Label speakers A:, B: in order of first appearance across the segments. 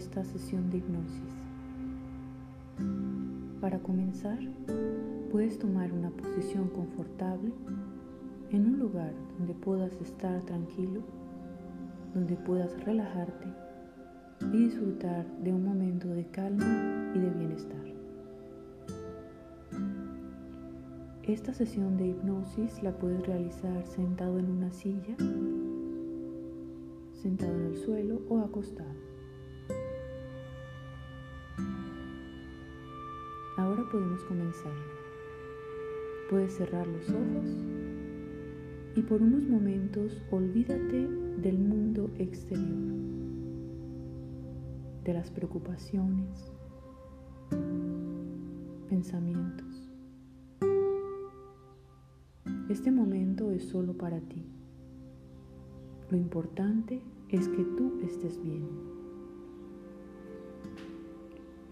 A: esta sesión de hipnosis. Para comenzar, puedes tomar una posición confortable en un lugar donde puedas estar tranquilo, donde puedas relajarte y disfrutar de un momento de calma y de bienestar. Esta sesión de hipnosis la puedes realizar sentado en una silla, sentado en el suelo o acostado. Ahora podemos comenzar. Puedes cerrar los ojos y por unos momentos olvídate del mundo exterior, de las preocupaciones, pensamientos. Este momento es solo para ti. Lo importante es que tú estés bien.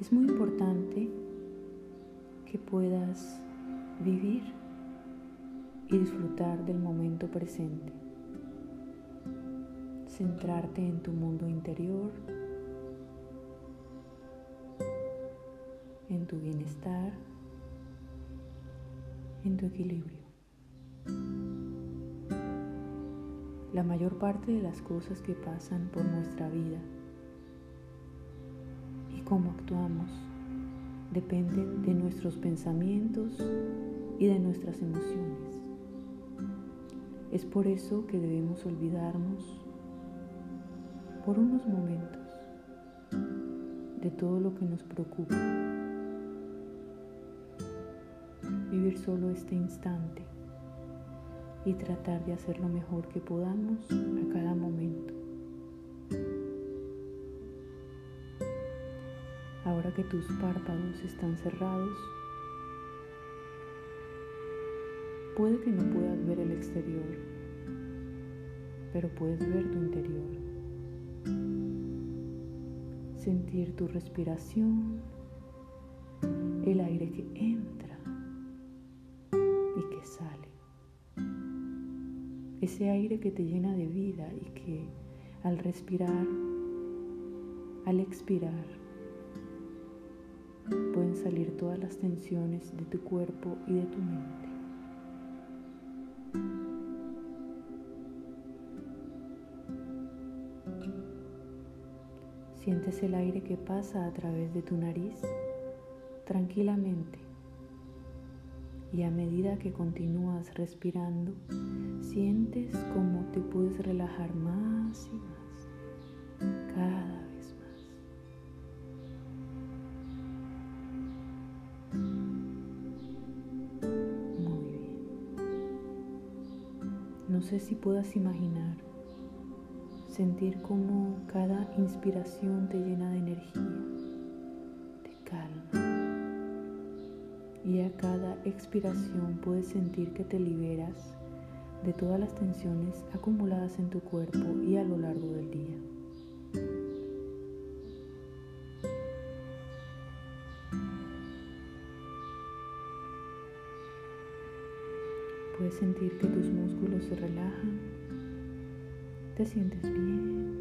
A: Es muy importante que puedas vivir y disfrutar del momento presente. Centrarte en tu mundo interior, en tu bienestar, en tu equilibrio. La mayor parte de las cosas que pasan por nuestra vida y cómo actuamos dependen de nuestros pensamientos y de nuestras emociones. Es por eso que debemos olvidarnos por unos momentos de todo lo que nos preocupa. Vivir solo este instante y tratar de hacer lo mejor que podamos a cada momento. Que tus párpados están cerrados, puede que no puedas ver el exterior, pero puedes ver tu interior. Sentir tu respiración, el aire que entra y que sale ese aire que te llena de vida y que al respirar, al expirar, pueden salir todas las tensiones de tu cuerpo y de tu mente. Sientes el aire que pasa a través de tu nariz tranquilamente y a medida que continúas respirando, sientes como te puedes relajar más y más, cada No sé si puedas imaginar sentir como cada inspiración te llena de energía, de calma y a cada expiración puedes sentir que te liberas de todas las tensiones acumuladas en tu cuerpo y a lo largo del día. Sentir que tus músculos se relajan, te sientes bien,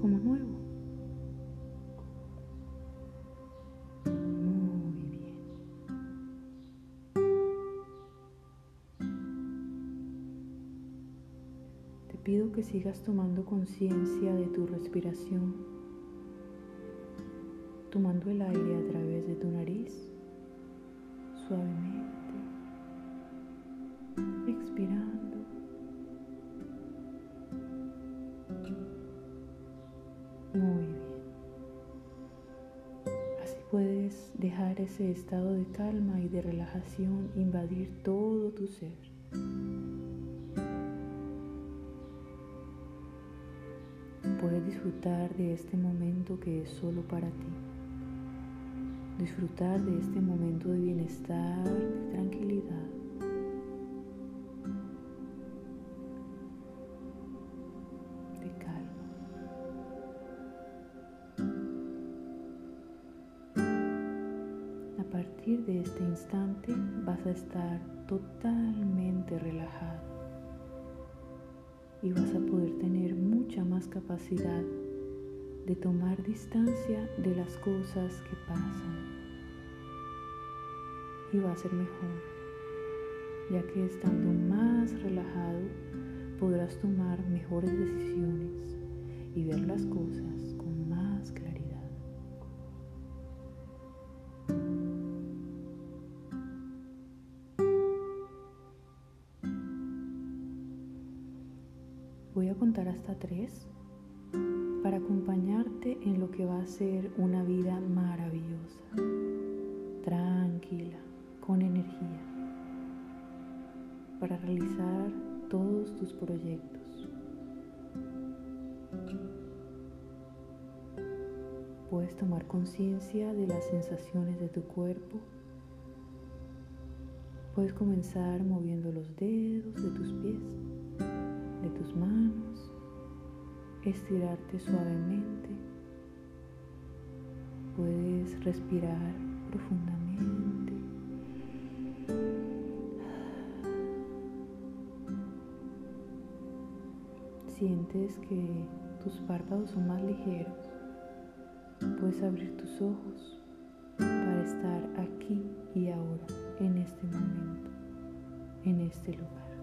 A: como nuevo. pido que sigas tomando conciencia de tu respiración, tomando el aire a través de tu nariz, suavemente, puedes dejar ese estado de calma y de relajación invadir todo tu ser. Puedes disfrutar de este momento que es solo para ti. Disfrutar de este momento de bienestar, de tranquilidad. Partir de este instante vas a estar totalmente relajado y vas a poder tener mucha más capacidad de tomar distancia de las cosas que pasan. Y va a ser mejor, ya que estando más relajado podrás tomar mejores decisiones y ver las cosas Voy a contar hasta tres para acompañarte en lo que va a ser una vida maravillosa, tranquila, con energía, para realizar todos tus proyectos. Puedes tomar conciencia de las sensaciones de tu cuerpo. Puedes comenzar moviendo los dedos de tus pies, tus manos, estirarte suavemente. Puedes respirar profundamente. Sientes que tus párpados son más ligeros. Puedes abrir tus ojos para estar aquí y ahora, en este momento, en este lugar.